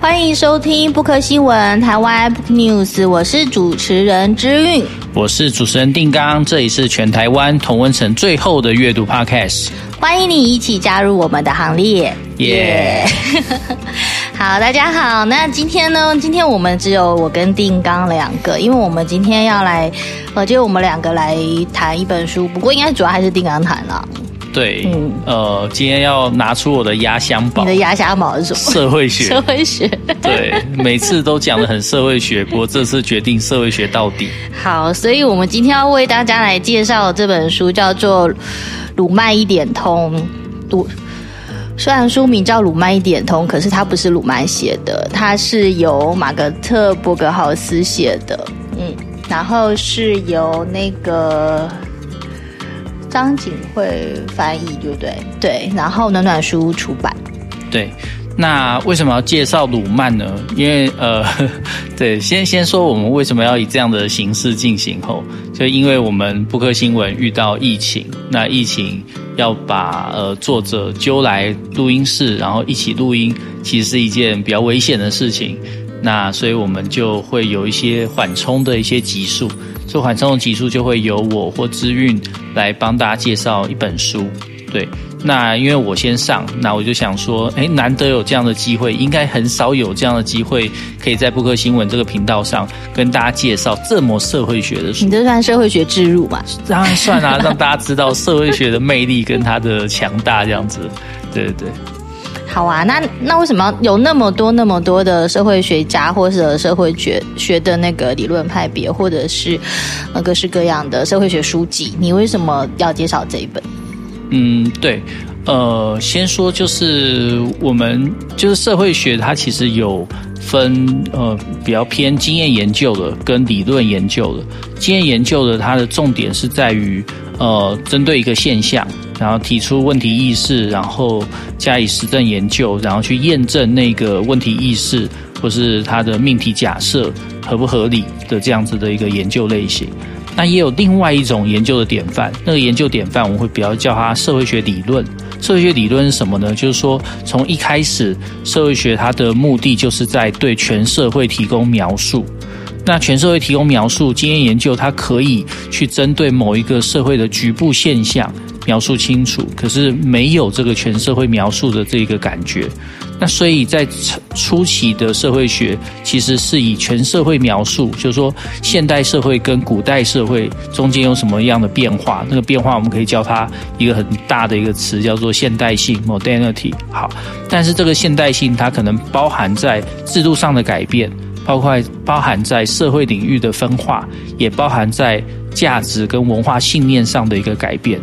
欢迎收听布克新闻台湾 News，我是主持人之韵，我是主持人定刚，这里是全台湾同温层最后的阅读 Podcast，欢迎你一起加入我们的行列，耶、yeah! 好，大家好，那今天呢？今天我们只有我跟定刚两个，因为我们今天要来，呃，就我们两个来谈一本书，不过应该主要还是定刚谈了。对，嗯，呃，今天要拿出我的压箱宝。你的压箱宝是什么？社会学。社会学。对，每次都讲的很社会学，不过这次决定社会学到底。好，所以我们今天要为大家来介绍这本书，叫做《鲁曼一点通》。鲁，虽然书名叫《鲁曼一点通》，可是它不是鲁曼写的，它是由马格特·伯格豪斯写的。嗯，然后是由那个。张景惠翻译，对不对？对，然后暖暖书出版。对，那为什么要介绍鲁曼呢？因为呃，对，先先说我们为什么要以这样的形式进行后，就因为我们布克新闻遇到疫情，那疫情要把呃作者揪来录音室，然后一起录音，其实是一件比较危险的事情。那所以我们就会有一些缓冲的一些集数。这缓冲的集数就会由我或知韵来帮大家介绍一本书，对。那因为我先上，那我就想说，哎，难得有这样的机会，应该很少有这样的机会，可以在布克新闻这个频道上跟大家介绍这么社会学的书。你这算社会学置入吧？当然算啊，让大家知道社会学的魅力跟它的强大，这样子，对对对。好啊，那那为什么有那么多那么多的社会学家，或者社会学学的那个理论派别，或者是呃各式各样的社会学书籍？你为什么要介绍这一本？嗯，对，呃，先说就是我们就是社会学，它其实有分呃比较偏经验研究的跟理论研究的。经验研究的它的重点是在于呃针对一个现象。然后提出问题意识，然后加以实证研究，然后去验证那个问题意识或是它的命题假设合不合理的这样子的一个研究类型。那也有另外一种研究的典范，那个研究典范我们会比较叫它社会学理论。社会学理论是什么呢？就是说从一开始，社会学它的目的就是在对全社会提供描述。那全社会提供描述，经验研究它可以去针对某一个社会的局部现象。描述清楚，可是没有这个全社会描述的这个感觉。那所以在初期的社会学，其实是以全社会描述，就是说现代社会跟古代社会中间有什么样的变化。那个变化我们可以叫它一个很大的一个词，叫做现代性 （modernity）。好，但是这个现代性它可能包含在制度上的改变，包括包含在社会领域的分化，也包含在价值跟文化信念上的一个改变。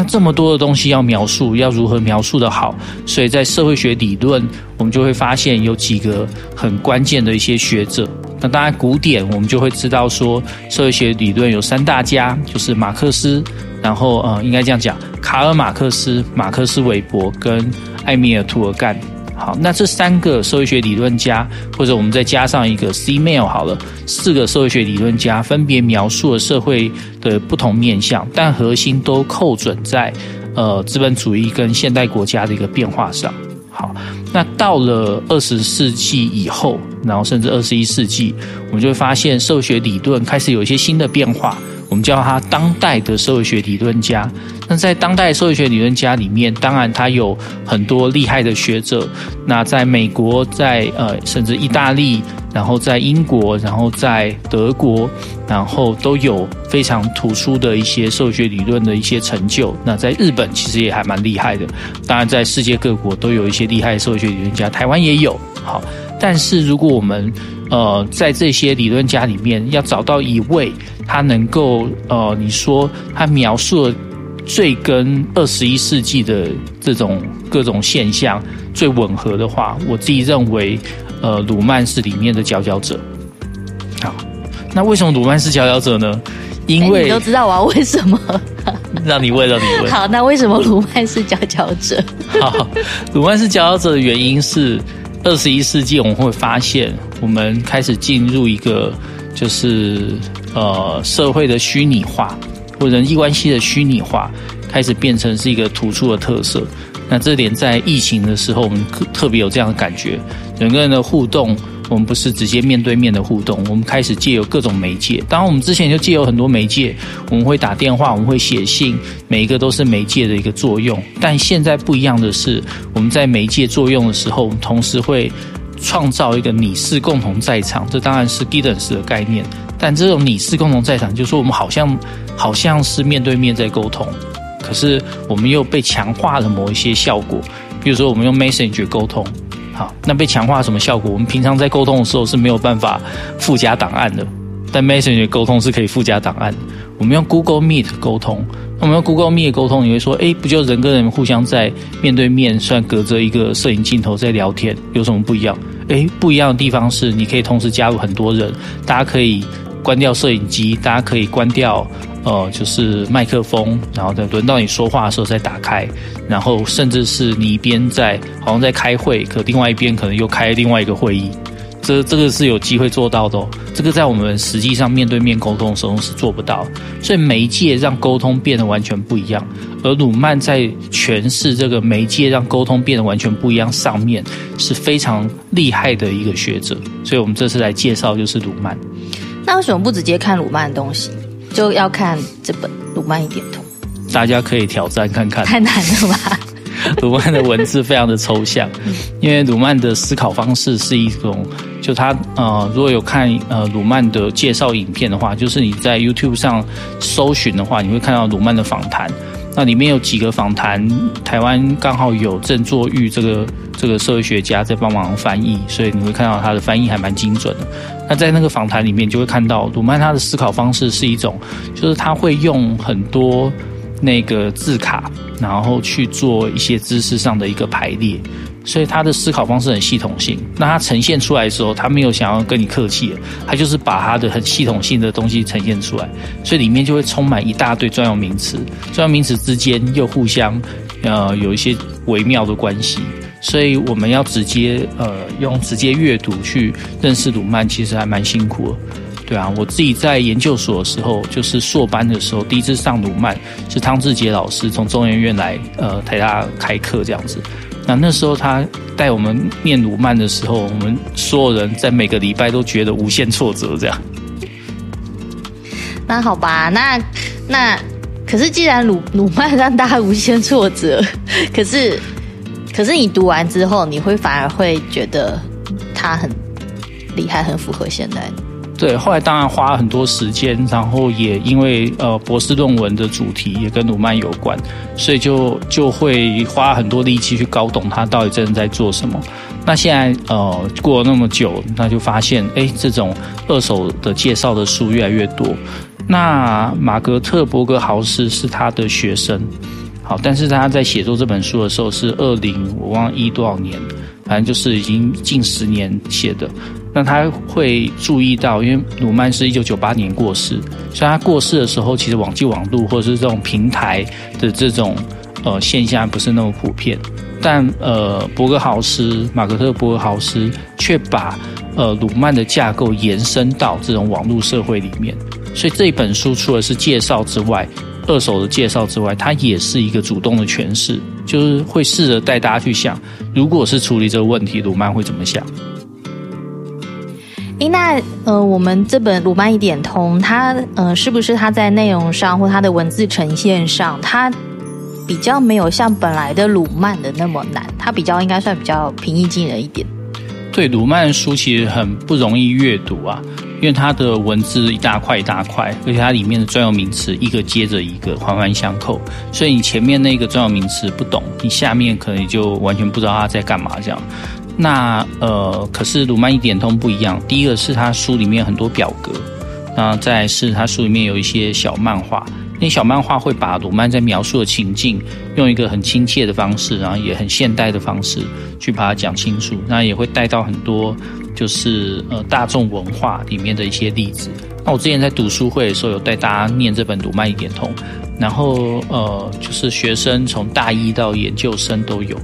那这么多的东西要描述，要如何描述的好？所以在社会学理论，我们就会发现有几个很关键的一些学者。那当然，古典我们就会知道说，社会学理论有三大家，就是马克思，然后呃，应该这样讲，卡尔马克思、马克思韦伯跟埃米尔图尔干。好，那这三个社会学理论家，或者我们再加上一个 C-mail 好了，四个社会学理论家分别描述了社会的不同面向，但核心都扣准在呃资本主义跟现代国家的一个变化上。好，那到了二十世纪以后，然后甚至二十一世纪，我们就会发现社会学理论开始有一些新的变化。我们叫他当代的社会学理论家。那在当代社会学理论家里面，当然他有很多厉害的学者。那在美国，在呃甚至意大利，然后在英国，然后在德国，然后都有非常突出的一些社会学理论的一些成就。那在日本其实也还蛮厉害的。当然，在世界各国都有一些厉害的社会学理论家，台湾也有。好，但是如果我们呃在这些理论家里面要找到一位，他能够呃，你说他描述的最跟二十一世纪的这种各种现象最吻合的话，我自己认为，呃，鲁曼是里面的佼佼者。好，那为什么鲁曼是佼佼者呢？因为你都知道我要问什么，让你问，让你问。好，那为什么鲁曼是佼佼者？好，鲁曼是佼佼者的原因是，二十一世纪我们会发现，我们开始进入一个就是。呃，社会的虚拟化或人际关系的虚拟化，开始变成是一个突出的特色。那这点在疫情的时候，我们特别有这样的感觉，人跟人的互动。我们不是直接面对面的互动，我们开始借由各种媒介。当然，我们之前就借由很多媒介，我们会打电话，我们会写信，每一个都是媒介的一个作用。但现在不一样的是，我们在媒介作用的时候，我们同时会创造一个你是共同在场。这当然是 Giddens 的概念，但这种你是共同在场，就是说我们好像好像是面对面在沟通，可是我们又被强化了某一些效果，比如说我们用 Messenger 沟通。好，那被强化什么效果？我们平常在沟通的时候是没有办法附加档案的，但 Messenger 沟通是可以附加档案。我们用 Google Meet 沟通，那我们用 Google Meet 沟通，你会说，诶，不就人跟人互相在面对面，虽然隔着一个摄影镜头在聊天，有什么不一样？诶，不一样的地方是，你可以同时加入很多人，大家可以关掉摄影机，大家可以关掉。呃，就是麦克风，然后等轮到你说话的时候再打开，然后甚至是你一边在好像在开会，可另外一边可能又开另外一个会议，这这个是有机会做到的哦。这个在我们实际上面对面沟通的时候是做不到，所以媒介让沟通变得完全不一样。而鲁曼在诠释这个媒介让沟通变得完全不一样上面是非常厉害的一个学者，所以我们这次来介绍就是鲁曼。那为什么不直接看鲁曼的东西？就要看这本《鲁曼一点通》，大家可以挑战看看。太难了吧？鲁曼的文字非常的抽象，因为鲁曼的思考方式是一种，就他呃，如果有看呃鲁曼的介绍影片的话，就是你在 YouTube 上搜寻的话，你会看到鲁曼的访谈。那里面有几个访谈，台湾刚好有郑作玉这个这个社会学家在帮忙翻译，所以你会看到他的翻译还蛮精准的。那在那个访谈里面，就会看到鲁曼他的思考方式是一种，就是他会用很多那个字卡，然后去做一些知识上的一个排列。所以他的思考方式很系统性，那他呈现出来的时候，他没有想要跟你客气，他就是把他的很系统性的东西呈现出来，所以里面就会充满一大堆专有名词，专有名词之间又互相呃有一些微妙的关系，所以我们要直接呃用直接阅读去认识鲁曼，其实还蛮辛苦的，对啊，我自己在研究所的时候，就是硕班的时候，第一次上鲁曼是汤志杰老师从中研院来呃台大开课这样子。那那时候他带我们念鲁曼的时候，我们所有人在每个礼拜都觉得无限挫折，这样。那好吧，那那可是既然鲁鲁曼让大家无限挫折，可是可是你读完之后，你会反而会觉得他很厉害，很符合现代。对，后来当然花了很多时间，然后也因为呃博士论文的主题也跟鲁曼有关，所以就就会花很多力气去搞懂他到底真的在做什么。那现在呃过了那么久，那就发现哎，这种二手的介绍的书越来越多。那马格特伯格豪斯是他的学生，好，但是他在写作这本书的时候是二零我忘了一多少年，反正就是已经近十年写的。那他会注意到，因为鲁曼是一九九八年过世，所以他过世的时候，其实网际网路或者是这种平台的这种呃现象不是那么普遍。但呃，伯格豪斯马格特伯格豪斯却把呃鲁曼的架构延伸到这种网络社会里面，所以这本书除了是介绍之外，二手的介绍之外，它也是一个主动的诠释，就是会试着带大家去想，如果是处理这个问题，鲁曼会怎么想。诶，那呃，我们这本《鲁曼一点通》，它呃，是不是它在内容上或它的文字呈现上，它比较没有像本来的鲁曼的那么难？它比较应该算比较平易近人一点。对，鲁曼的书其实很不容易阅读啊，因为它的文字一大块一大块，而且它里面的专有名词一个接着一个环环相扣，所以你前面那个专有名词不懂，你下面可能就完全不知道它在干嘛这样。那呃，可是鲁曼一点通不一样。第一个是他书里面很多表格，那再是他书里面有一些小漫画。那小漫画会把鲁曼在描述的情境，用一个很亲切的方式，然后也很现代的方式去把它讲清楚。那也会带到很多就是呃大众文化里面的一些例子。那我之前在读书会的时候，有带大家念这本鲁曼一点通，然后呃就是学生从大一到研究生都有。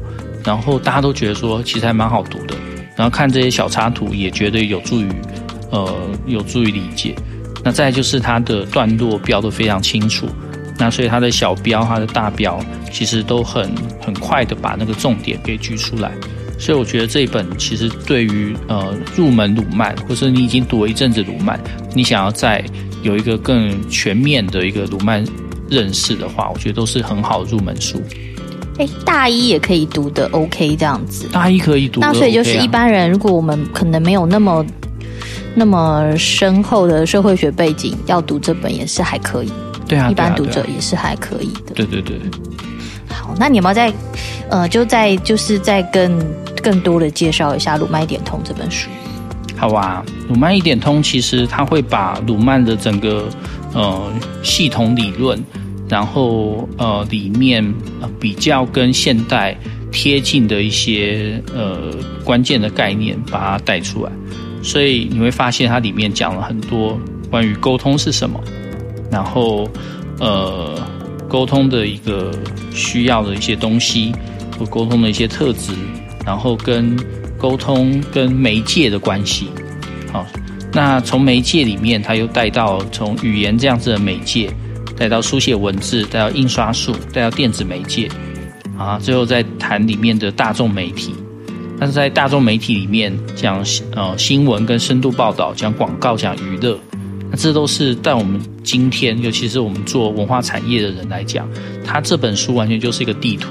然后大家都觉得说，其实还蛮好读的。然后看这些小插图，也觉得有助于，呃，有助于理解。那再就是它的段落标得非常清楚。那所以它的小标、它的大标，其实都很很快的把那个重点给举出来。所以我觉得这一本其实对于呃入门鲁曼，或者你已经读了一阵子鲁曼，你想要再有一个更全面的一个鲁曼认识的话，我觉得都是很好入门书。哎，大一也可以读的 OK 这样子。大一可以读 OK 啊。那所以就是一般人，如果我们可能没有那么那么深厚的社会学背景，要读这本也是还可以。对啊，一般读者也是还可以的。对对对。好，那你有没有再呃，就再就是再更。更多的介绍一下《鲁曼一点通》这本书。好啊，《鲁曼一点通》其实他会把鲁曼的整个呃系统理论，然后呃里面比较跟现代贴近的一些呃关键的概念，把它带出来。所以你会发现它里面讲了很多关于沟通是什么，然后呃沟通的一个需要的一些东西，和沟通的一些特质。然后跟沟通跟媒介的关系，好，那从媒介里面，他又带到从语言这样子的媒介，带到书写文字，带到印刷术，带到电子媒介，啊，最后再谈里面的大众媒体。但是在大众媒体里面讲呃新闻跟深度报道，讲广告，讲娱乐，那这都是在我们今天，尤其是我们做文化产业的人来讲，他这本书完全就是一个地图。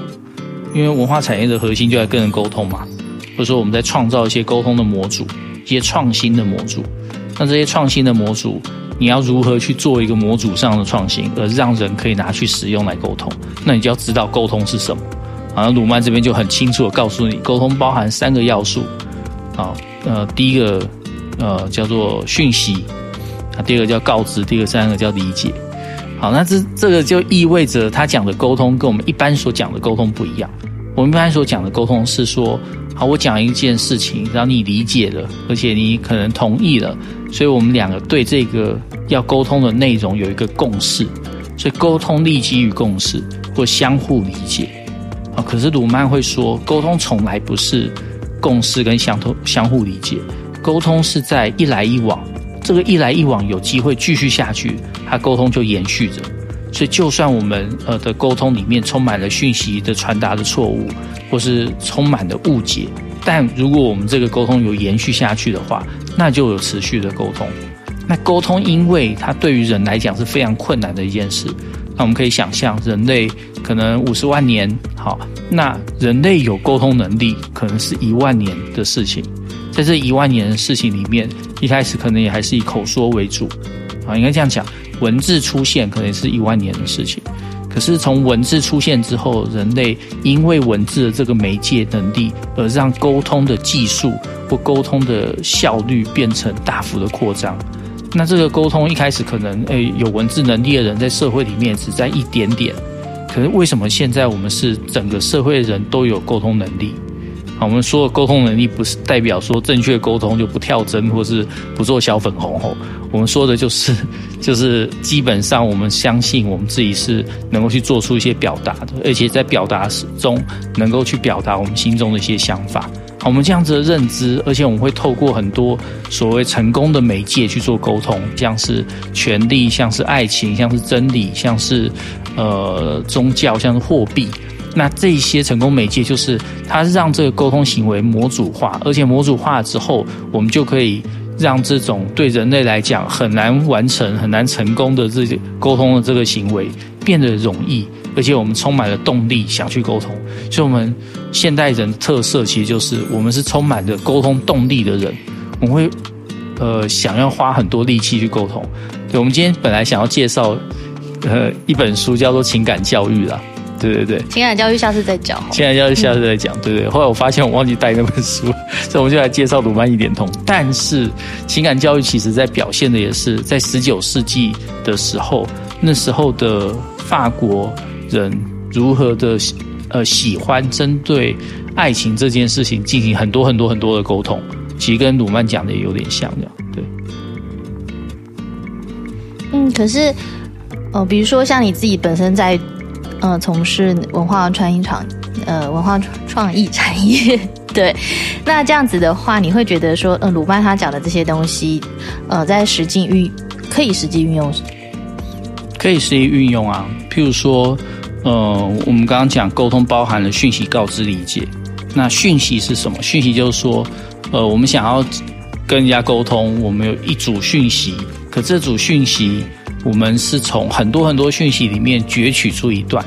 因为文化产业的核心就在跟人沟通嘛，或者说我们在创造一些沟通的模组，一些创新的模组。那这些创新的模组，你要如何去做一个模组上的创新，而让人可以拿去使用来沟通？那你就要知道沟通是什么。好像，鲁曼这边就很清楚的告诉你，沟通包含三个要素。好，呃，第一个呃叫做讯息，啊，第二个叫告知，第三个叫理解。好，那这这个就意味着他讲的沟通跟我们一般所讲的沟通不一样。我们一般所讲的沟通是说，好，我讲一件事情，让你理解了，而且你可能同意了，所以我们两个对这个要沟通的内容有一个共识，所以沟通立基于共识或相互理解。啊，可是鲁曼会说，沟通从来不是共识跟相通相互理解，沟通是在一来一往，这个一来一往有机会继续下去，它沟通就延续着。所以，就算我们呃的沟通里面充满了讯息的传达的错误，或是充满了误解，但如果我们这个沟通有延续下去的话，那就有持续的沟通。那沟通，因为它对于人来讲是非常困难的一件事。那我们可以想象，人类可能五十万年，好，那人类有沟通能力，可能是一万年的事情。在这一万年的事情里面，一开始可能也还是以口说为主，啊，应该这样讲。文字出现可能是一万年的事情，可是从文字出现之后，人类因为文字的这个媒介能力，而让沟通的技术或沟通的效率变成大幅的扩张。那这个沟通一开始可能，诶，有文字能力的人在社会里面只占一点点，可是为什么现在我们是整个社会的人都有沟通能力？好，我们说的沟通能力不是代表说正确沟通就不跳针或是不做小粉红吼。我们说的就是，就是基本上我们相信我们自己是能够去做出一些表达的，而且在表达中能够去表达我们心中的一些想法。好，我们这样子的认知，而且我们会透过很多所谓成功的媒介去做沟通，像是权力，像是爱情，像是真理，像是呃宗教，像是货币。那这些成功媒介就是它让这个沟通行为模组化，而且模组化之后，我们就可以让这种对人类来讲很难完成、很难成功的这些沟通的这个行为变得容易，而且我们充满了动力想去沟通。所以，我们现代人的特色其实就是我们是充满着沟通动力的人，我们会呃想要花很多力气去沟通。对，我们今天本来想要介绍呃一本书，叫做《情感教育》啦。对对对，情感教育下次再讲。情感教育下次再讲，对对。后来我发现我忘记带那本书，所以我们就来介绍鲁曼一点通。但是情感教育其实在表现的也是在十九世纪的时候，那时候的法国人如何的呃喜欢针对爱情这件事情进行很多很多很多的沟通，其实跟鲁曼讲的也有点像这样，对。嗯，可是呃，比如说像你自己本身在。呃，从事文化创意产，呃，文化创意产业，对，那这样子的话，你会觉得说，呃，鲁班他讲的这些东西，呃，在实际运可以实际运用，可以实际运用啊。譬如说，呃，我们刚刚讲沟通包含了讯息、告知、理解。那讯息是什么？讯息就是说，呃，我们想要跟人家沟通，我们有一组讯息，可这组讯息我们是从很多很多讯息里面攫取出一段，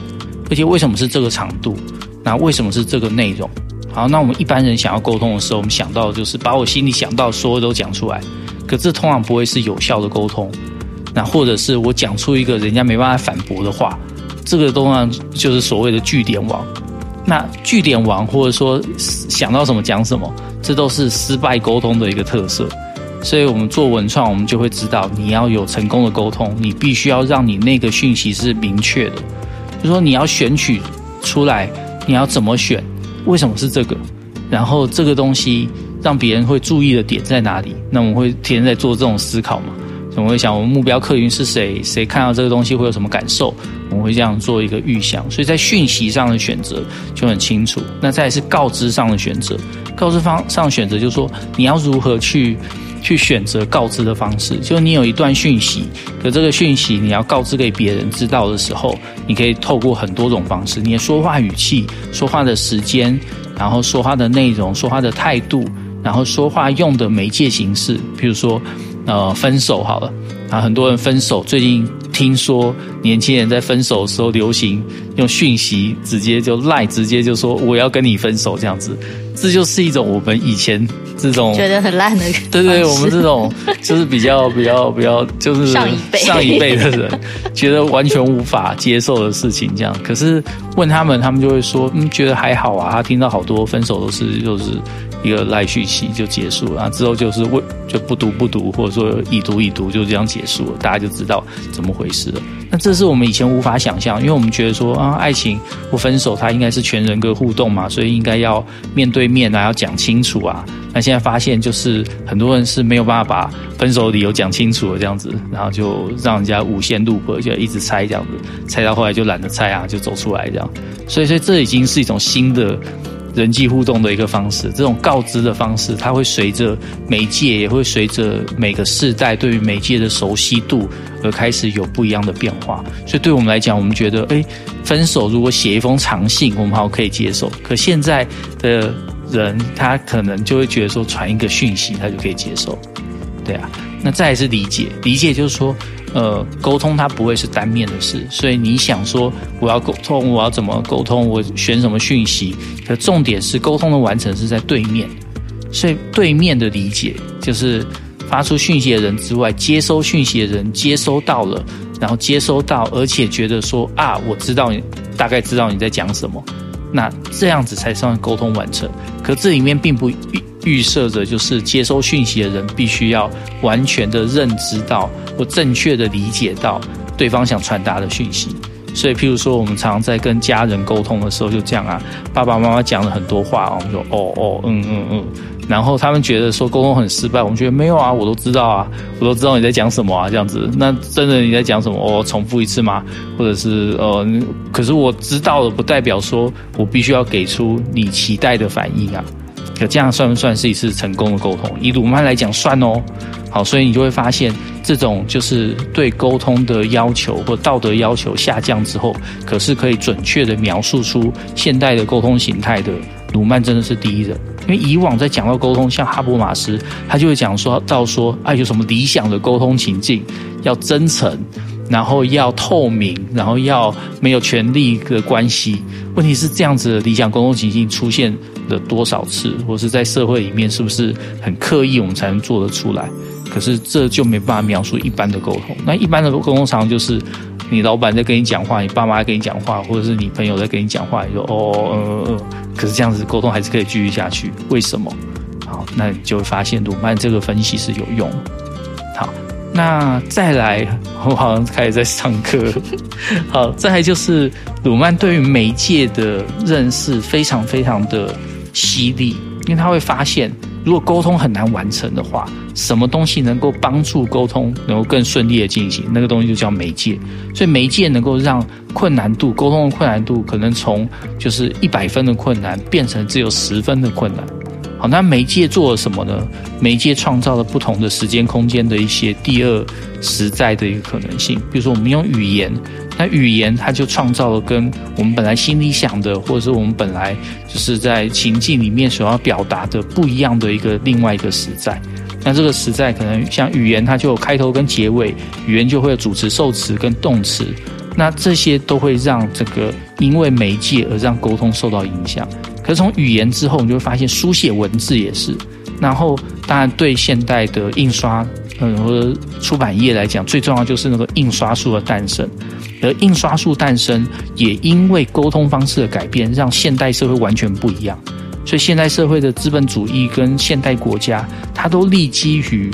而且为什么是这个长度？那为什么是这个内容？好，那我们一般人想要沟通的时候，我们想到的就是把我心里想到所有都讲出来。可这通常不会是有效的沟通。那或者是我讲出一个人家没办法反驳的话，这个通常就是所谓的句点王。那句点王或者说想到什么讲什么，这都是失败沟通的一个特色。所以我们做文创，我们就会知道，你要有成功的沟通，你必须要让你那个讯息是明确的。就说你要选取出来，你要怎么选？为什么是这个？然后这个东西让别人会注意的点在哪里？那我们会天天在做这种思考嘛？我们会想，我们目标客群是谁？谁看到这个东西会有什么感受？我们会这样做一个预想。所以在讯息上的选择就很清楚。那再是告知上的选择，告知方上选择就是说你要如何去去选择告知的方式。就你有一段讯息，可这个讯息你要告知给别人知道的时候，你可以透过很多种方式，你的说话语气、说话的时间。然后说话的内容、说话的态度，然后说话用的媒介形式，比如说，呃，分手好了啊，很多人分手。最近听说年轻人在分手的时候流行用讯息，直接就赖，直接就说我要跟你分手这样子。这就是一种我们以前这种觉得很烂的，对对，我们这种 就是比较比较比较就是上一辈上一辈的人 觉得完全无法接受的事情，这样。可是问他们，他们就会说，嗯，觉得还好啊。他听到好多分手都是就是一个赖讯息就结束了，之后就是问就不读不读，或者说已读已读，就这样结束了，大家就知道怎么回事了。那这是我们以前无法想象，因为我们觉得说啊，爱情不分手，它应该是全人格互动嘛，所以应该要面对面啊，要讲清楚啊。那现在发现，就是很多人是没有办法把分手理由讲清楚的这样子，然后就让人家无限路过就一直猜这样子，猜到后来就懒得猜啊，就走出来这样。所以，所以这已经是一种新的。人际互动的一个方式，这种告知的方式，它会随着媒介，也会随着每个世代对于媒介的熟悉度而开始有不一样的变化。所以对我们来讲，我们觉得，诶，分手如果写一封长信，我们好可以接受。可现在的人，他可能就会觉得说，传一个讯息，他就可以接受。对啊，那再来是理解，理解就是说。呃，沟通它不会是单面的事，所以你想说我要沟通，我要怎么沟通，我选什么讯息？可重点是沟通的完成是在对面，所以对面的理解就是发出讯息的人之外，接收讯息的人接收到了，然后接收到，而且觉得说啊，我知道你大概知道你在讲什么，那这样子才算沟通完成。可这里面并不。预设着就是接收讯息的人必须要完全的认知到或正确的理解到对方想传达的讯息，所以譬如说我们常常在跟家人沟通的时候就这样啊，爸爸妈妈讲了很多话，我们说哦哦嗯嗯嗯，然后他们觉得说沟通很失败，我们觉得没有啊，我都知道啊，我都知道你在讲什么啊，这样子，那真的你在讲什么？哦，重复一次吗？或者是呃，可是我知道了，不代表说我必须要给出你期待的反应啊。可这样算不算是一次成功的沟通？以鲁曼来讲，算哦。好，所以你就会发现，这种就是对沟通的要求或道德要求下降之后，可是可以准确的描述出现代的沟通形态的鲁曼真的是第一人。因为以往在讲到沟通，像哈伯马斯，他就会讲说到说，啊，有什么理想的沟通情境，要真诚。然后要透明，然后要没有权力的关系。问题是这样子的理想沟通情境出现的多少次，或是在社会里面是不是很刻意，我们才能做得出来？可是这就没办法描述一般的沟通。那一般的沟通常就是你老板在跟你讲话，你爸妈跟你讲话，或者是你朋友在跟你讲话，你说哦，嗯嗯。可是这样子沟通还是可以继续下去，为什么？好，那你就会发现鲁曼这个分析是有用。好。那再来，我好像开始在上课。好，再来就是鲁曼对于媒介的认识非常非常的犀利，因为他会发现，如果沟通很难完成的话，什么东西能够帮助沟通能够更顺利的进行？那个东西就叫媒介。所以媒介能够让困难度沟通的困难度可能从就是一百分的困难变成只有十分的困难。好，那媒介做了什么呢？媒介创造了不同的时间空间的一些第二实在的一个可能性。比如说，我们用语言，那语言它就创造了跟我们本来心里想的，或者是我们本来就是在情境里面所要表达的不一样的一个另外一个实在。那这个实在可能像语言，它就有开头跟结尾，语言就会有主词、受词跟动词。那这些都会让这个因为媒介而让沟通受到影响。可是从语言之后，你就会发现书写文字也是。然后当然对现代的印刷，嗯，或者出版业来讲，最重要就是那个印刷术的诞生。而印刷术诞生，也因为沟通方式的改变，让现代社会完全不一样。所以现代社会的资本主义跟现代国家，它都立基于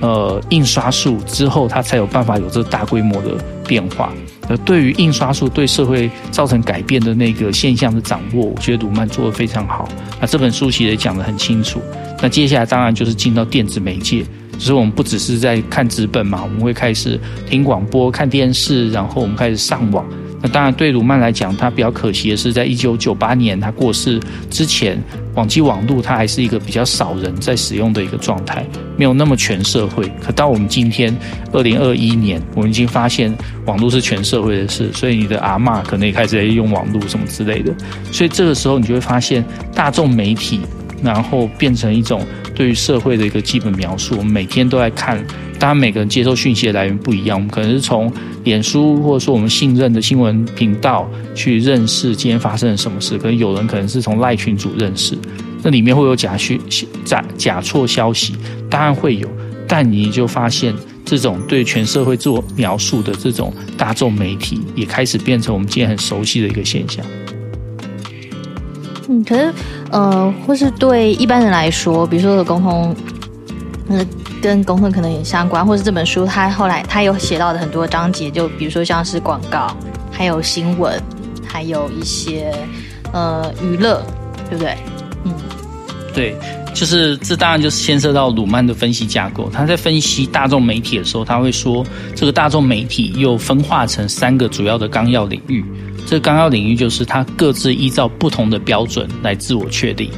呃印刷术之后，它才有办法有这大规模的变化。而对于印刷术对社会造成改变的那个现象的掌握，我觉得鲁曼做得非常好。那这本书其实也讲得很清楚。那接下来当然就是进到电子媒介，只是我们不只是在看纸本嘛，我们会开始听广播、看电视，然后我们开始上网。那当然，对鲁曼来讲，他比较可惜的是，在一九九八年他过世之前，网际网路它还是一个比较少人在使用的一个状态，没有那么全社会。可到我们今天二零二一年，我们已经发现网络是全社会的事，所以你的阿嬷可能也开始在用网络什么之类的。所以这个时候，你就会发现大众媒体，然后变成一种对于社会的一个基本描述。我们每天都在看。当然，每个人接受讯息的来源不一样，我们可能是从脸书或者说我们信任的新闻频道去认识今天发生了什么事。可能有人可能是从赖群组认识，那里面会有假讯、假假错消息，当然会有。但你就发现，这种对全社会做描述的这种大众媒体，也开始变成我们今天很熟悉的一个现象。嗯，可是呃，或是对一般人来说，比如说的沟通，呃。跟沟通可能也相关，或是这本书它后来它有写到的很多章节，就比如说像是广告，还有新闻，还有一些呃娱乐，对不对？嗯，对，就是这当然就是牵涉到鲁曼的分析架构。他在分析大众媒体的时候，他会说这个大众媒体又分化成三个主要的纲要领域。这个纲要领域就是它各自依照不同的标准来自我确立。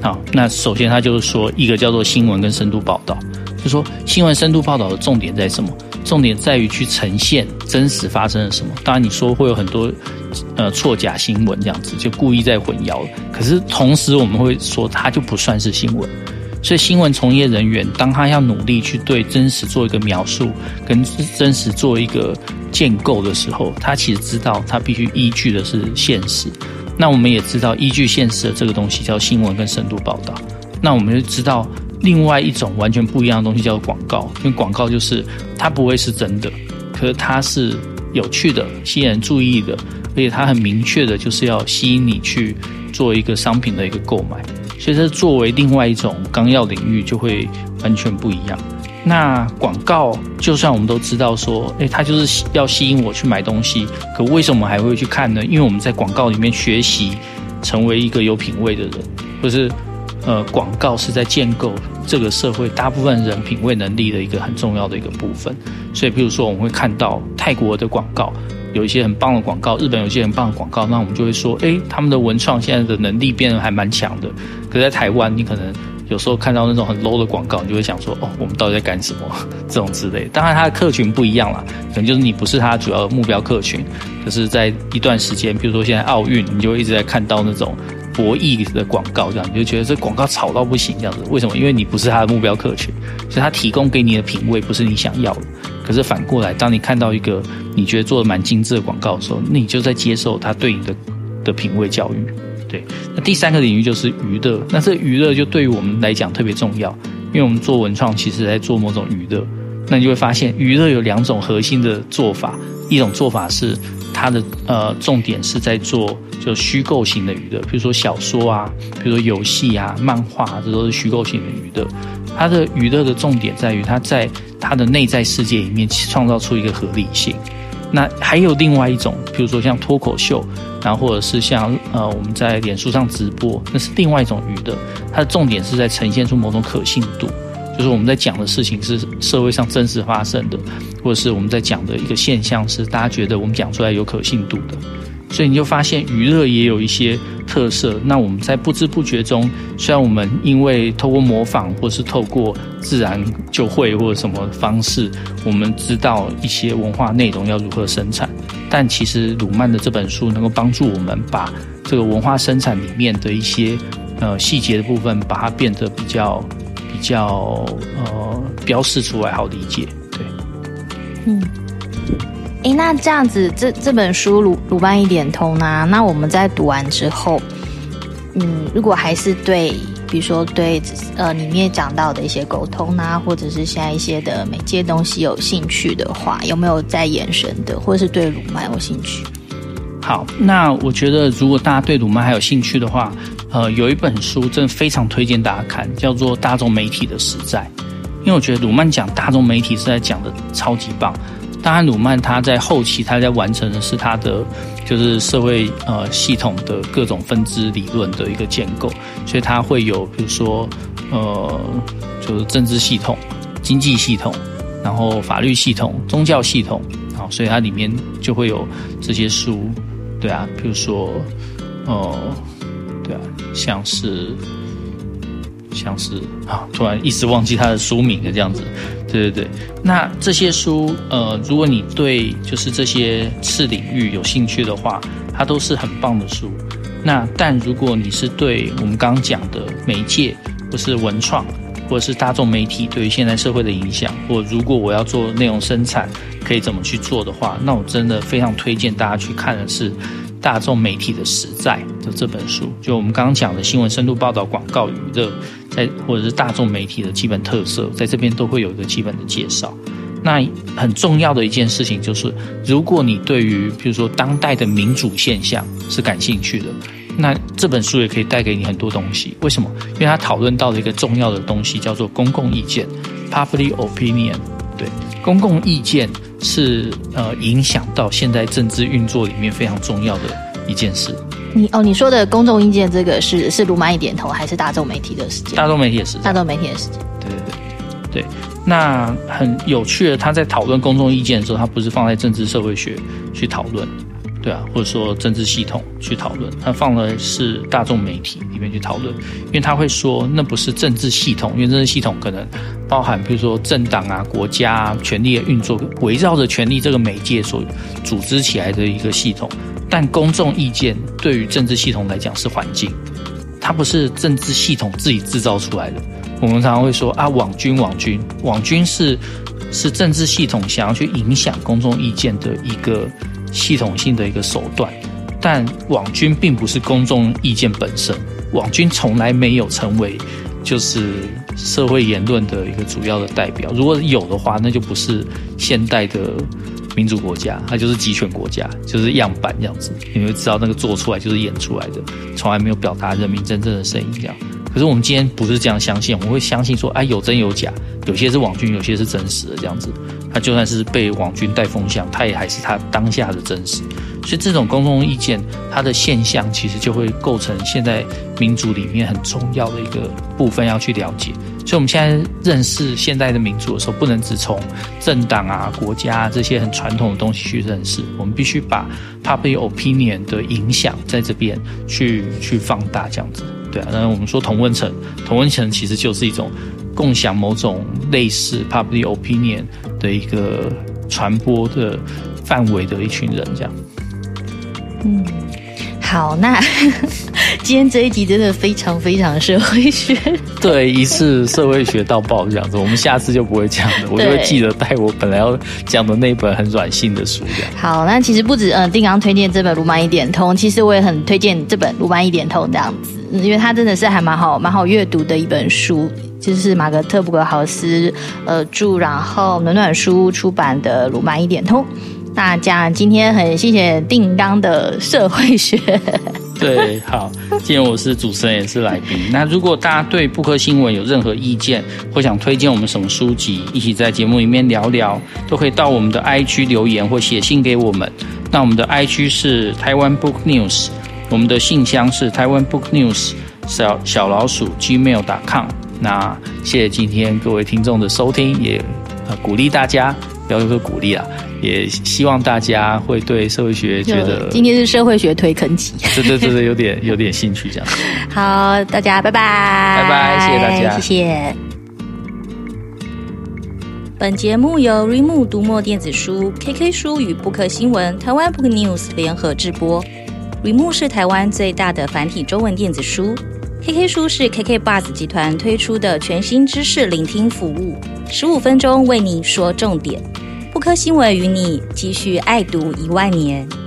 好，那首先它就是说一个叫做新闻跟深度报道。就说新闻深度报道的重点在什么？重点在于去呈现真实发生了什么。当然你说会有很多呃错假新闻这样子，就故意在混淆。可是同时我们会说它就不算是新闻。所以新闻从业人员当他要努力去对真实做一个描述，跟真实做一个建构的时候，他其实知道他必须依据的是现实。那我们也知道依据现实的这个东西叫新闻跟深度报道。那我们就知道。另外一种完全不一样的东西叫广告，因为广告就是它不会是真的，可是它是有趣的、吸引人注意的，而且它很明确的就是要吸引你去做一个商品的一个购买，所以这作为另外一种纲要领域就会完全不一样。那广告就算我们都知道说，诶，它就是要吸引我去买东西，可为什么还会去看呢？因为我们在广告里面学习成为一个有品味的人，或是呃，广告是在建构。这个社会大部分人品味能力的一个很重要的一个部分，所以比如说我们会看到泰国的广告有一些很棒的广告，日本有些很棒的广告，那我们就会说，诶，他们的文创现在的能力变得还蛮强的。可在台湾，你可能有时候看到那种很 low 的广告，你就会想说，哦，我们到底在干什么？这种之类。当然，它的客群不一样啦，可能就是你不是它主要的目标客群。可是，在一段时间，比如说现在奥运，你就会一直在看到那种。博弈的广告，这样你就觉得这广告吵到不行，这样子为什么？因为你不是他的目标客群，所以他提供给你的品味不是你想要的。可是反过来，当你看到一个你觉得做的蛮精致的广告的时候，那你就在接受他对你的的品味教育。对，那第三个领域就是娱乐，那这娱乐就对于我们来讲特别重要，因为我们做文创其实在做某种娱乐。那你就会发现，娱乐有两种核心的做法，一种做法是它的呃重点是在做。就虚构型的娱乐，比如说小说啊，比如说游戏啊、漫画，这都是虚构型的娱乐。它的娱乐的重点在于，它在它的内在世界里面创造出一个合理性。那还有另外一种，比如说像脱口秀，然后或者是像呃我们在脸书上直播，那是另外一种娱乐。它的重点是在呈现出某种可信度，就是我们在讲的事情是社会上真实发生的，或者是我们在讲的一个现象是大家觉得我们讲出来有可信度的。所以你就发现娱乐也有一些特色。那我们在不知不觉中，虽然我们因为透过模仿，或是透过自然就会或者什么方式，我们知道一些文化内容要如何生产，但其实鲁曼的这本书能够帮助我们把这个文化生产里面的一些呃细节的部分，把它变得比较比较呃标示出来，好理解。对，嗯。诶，那这样子，这这本书《鲁鲁曼一点通》呢？那我们在读完之后，嗯，如果还是对，比如说对呃里面讲到的一些沟通啊，或者是现在一些的媒介东西有兴趣的话，有没有在延伸的，或者是对鲁曼有兴趣？好，那我觉得如果大家对鲁曼还有兴趣的话，呃，有一本书真的非常推荐大家看，叫做《大众媒体的实在》，因为我觉得鲁曼讲大众媒体实在讲的超级棒。当然，鲁曼他在后期，他在完成的是他的就是社会呃系统的各种分支理论的一个建构，所以他会有比如说呃就是政治系统、经济系统，然后法律系统、宗教系统，好，所以它里面就会有这些书，对啊，比如说呃对啊，像是。像是啊，突然一时忘记他的书名的，这样子，对对对。那这些书，呃，如果你对就是这些次领域有兴趣的话，它都是很棒的书。那但如果你是对我们刚刚讲的媒介，或是文创，或者是大众媒体对于现在社会的影响，或如果我要做内容生产，可以怎么去做的话，那我真的非常推荐大家去看的是。大众媒体的实在的这本书，就我们刚刚讲的新闻深度报道、广告娱乐，在或者是大众媒体的基本特色，在这边都会有一个基本的介绍。那很重要的一件事情就是，如果你对于比如说当代的民主现象是感兴趣的，那这本书也可以带给你很多东西。为什么？因为它讨论到了一个重要的东西，叫做公共意见 （public opinion）。对，公共意见。是呃，影响到现在政治运作里面非常重要的一件事。你哦，你说的公众意见这个是是鲁曼一点头还是大众媒体的事件？大众媒体的事件。大众媒体的事件。对对对对，那很有趣的，他在讨论公众意见的时候，他不是放在政治社会学去讨论。对啊，或者说政治系统去讨论，他放的是大众媒体里面去讨论，因为他会说那不是政治系统，因为政治系统可能包含比如说政党啊、国家啊、权力的运作，围绕着权力这个媒介所组织起来的一个系统。但公众意见对于政治系统来讲是环境，它不是政治系统自己制造出来的。我们常常会说啊，网军、网军、网军是是政治系统想要去影响公众意见的一个。系统性的一个手段，但网军并不是公众意见本身。网军从来没有成为就是社会言论的一个主要的代表。如果有的话，那就不是现代的民主国家，它就是集权国家，就是样板这样子。你会知道那个做出来就是演出来的，从来没有表达人民真正的声音这样。可是我们今天不是这样相信，我们会相信说，哎，有真有假，有些是网军，有些是真实的这样子。他就算是被网军带风向，他也还是他当下的真实。所以这种公众意见，它的现象其实就会构成现在民主里面很重要的一个部分要去了解。所以我们现在认识现代的民主的时候，不能只从政党啊、国家这些很传统的东西去认识，我们必须把 public opinion 的影响在这边去去放大，这样子。对啊，那我们说同温层，同温层其实就是一种。共享某种类似 public opinion 的一个传播的范围的一群人，这样。嗯，好，那今天这一集真的非常非常社会学。对，一次社会学到爆这样子，我们下次就不会这样的，我就会记得带我本来要讲的那本很软性的书这样。好，那其实不止嗯，定刚推荐这本《鲁曼一点通》，其实我也很推荐这本《鲁曼一点通》这样子，因为它真的是还蛮好蛮好阅读的一本书。就是马格特布格豪斯呃著，然后暖暖书出版的《鲁曼一点通》。大家今天很谢谢定刚的社会学。对，好，今天我是主持人也是来宾。那如果大家对布克新闻有任何意见，或想推荐我们什么书籍，一起在节目里面聊聊，都可以到我们的 IG 留言或写信给我们。那我们的 IG 是台湾 Book News，我们的信箱是台湾 Book News 小小老鼠 gmail.com。那谢谢今天各位听众的收听，也鼓励大家，不要说鼓励啊，也希望大家会对社会学觉得今天是社会学推坑期，对对对对，有点有点兴趣这样。好，大家拜拜，拜拜，谢谢大家，谢谢。本节目由 Readmoo 读墨电子书、KK 书与 Book 新闻、台湾 Book News 联合制播。Readmoo 是台湾最大的繁体中文电子书，KK 书是 KK Bus 集团推出的全新知识聆听服务，十五分钟为你说重点。科新闻与你继续爱读一万年。